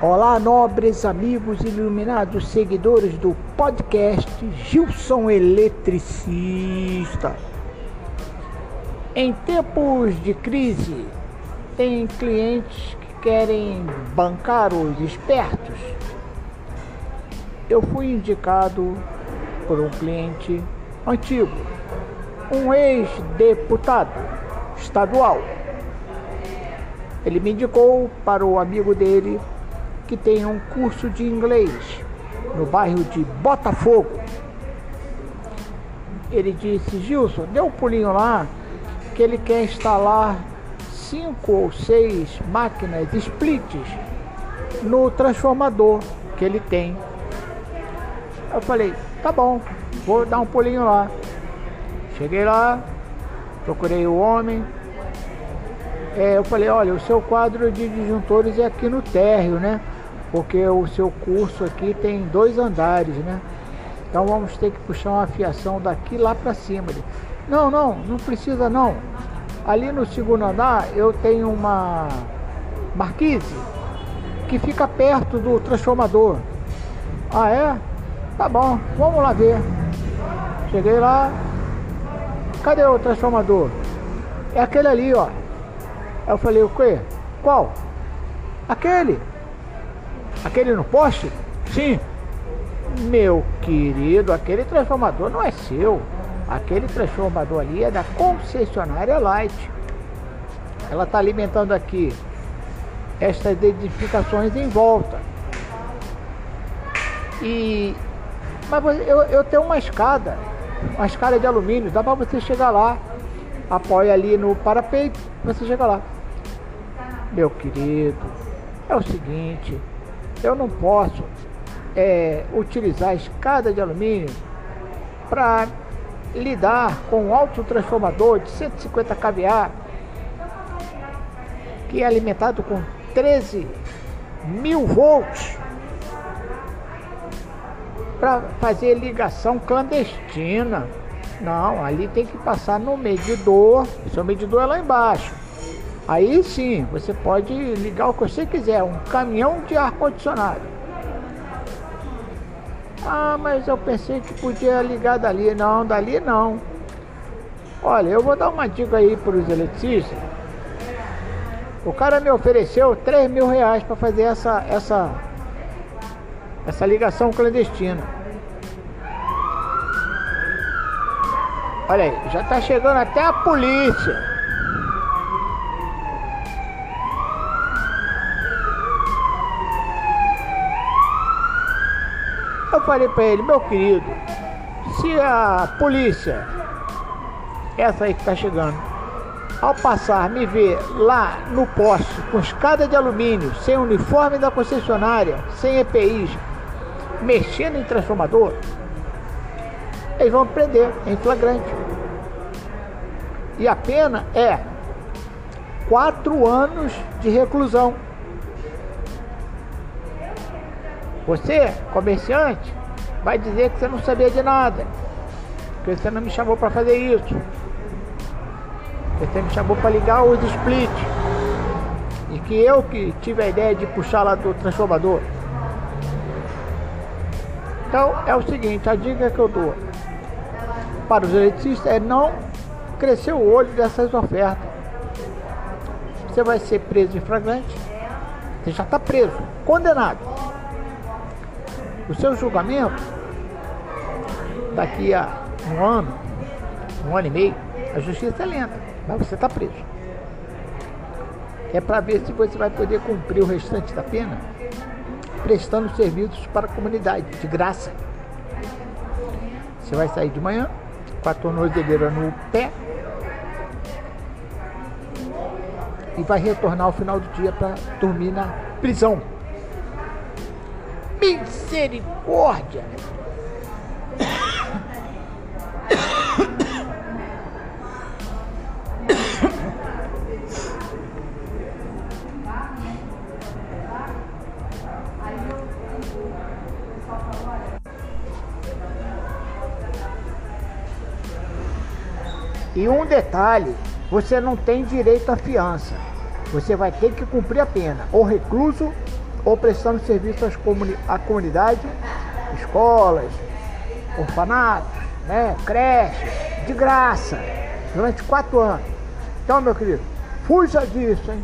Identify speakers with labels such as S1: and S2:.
S1: Olá, nobres amigos iluminados, seguidores do podcast Gilson Eletricista. Em tempos de crise, tem clientes que querem bancar os espertos. Eu fui indicado por um cliente antigo, um ex-deputado estadual. Ele me indicou para o amigo dele que tem um curso de inglês no bairro de Botafogo. Ele disse, Gilson, dê um pulinho lá que ele quer instalar cinco ou seis máquinas splits no transformador que ele tem. Eu falei, tá bom, vou dar um pulinho lá. Cheguei lá, procurei o homem. É, eu falei, olha, o seu quadro de disjuntores é aqui no térreo, né? Porque o seu curso aqui tem dois andares, né? Então vamos ter que puxar uma fiação daqui lá para cima. Não, não, não precisa não. Ali no segundo andar eu tenho uma marquise que fica perto do transformador. Ah é? Tá bom, vamos lá ver. Cheguei lá. Cadê o transformador? É aquele ali, ó. Aí eu falei, o quê? Qual? Aquele. Aquele no poste? Sim. Meu querido, aquele transformador não é seu. Aquele transformador ali é da concessionária Light. Ela está alimentando aqui estas edificações em volta. E mas eu, eu tenho uma escada, uma escada de alumínio, dá para você chegar lá. Apoia ali no parapeito, você chega lá. Meu querido, é o seguinte, eu não posso é, utilizar a escada de alumínio para lidar com um autotransformador de 150 kVA que é alimentado com 13 mil volts para fazer ligação clandestina. Não, ali tem que passar no medidor. Seu medidor é lá embaixo. Aí sim, você pode ligar o que você quiser, um caminhão de ar-condicionado. Ah, mas eu pensei que podia ligar dali. Não, dali não. Olha, eu vou dar uma dica aí para os eletricistas. O cara me ofereceu 3 mil reais para fazer essa, essa, essa ligação clandestina. Olha aí, já está chegando até a polícia. Eu falei para ele, meu querido, se a polícia, essa aí que está chegando, ao passar me ver lá no poste com escada de alumínio, sem uniforme da concessionária, sem EPIs, mexendo em transformador, eles vão prender em flagrante. E a pena é quatro anos de reclusão. Você, comerciante, vai dizer que você não sabia de nada. Que você não me chamou para fazer isso. Você me chamou para ligar os split. E que eu que tive a ideia de puxar lá do transformador. Então é o seguinte, a dica que eu dou para os eletricistas é não crescer o olho dessas ofertas. Você vai ser preso em flagrante. Você já está preso, condenado. O seu julgamento, daqui a um ano, um ano e meio, a justiça é lenta, mas você está preso. É para ver se você vai poder cumprir o restante da pena prestando serviços para a comunidade, de graça. Você vai sair de manhã com a tornozeleira no pé e vai retornar ao final do dia para dormir na prisão. Misericórdia! E um detalhe, você não tem direito à fiança. Você vai ter que cumprir a pena, ou recluso ou prestando serviço comuni à comunidade, escolas, orfanatos, né, creches, de graça, durante quatro anos. Então, meu querido, fuja disso, hein?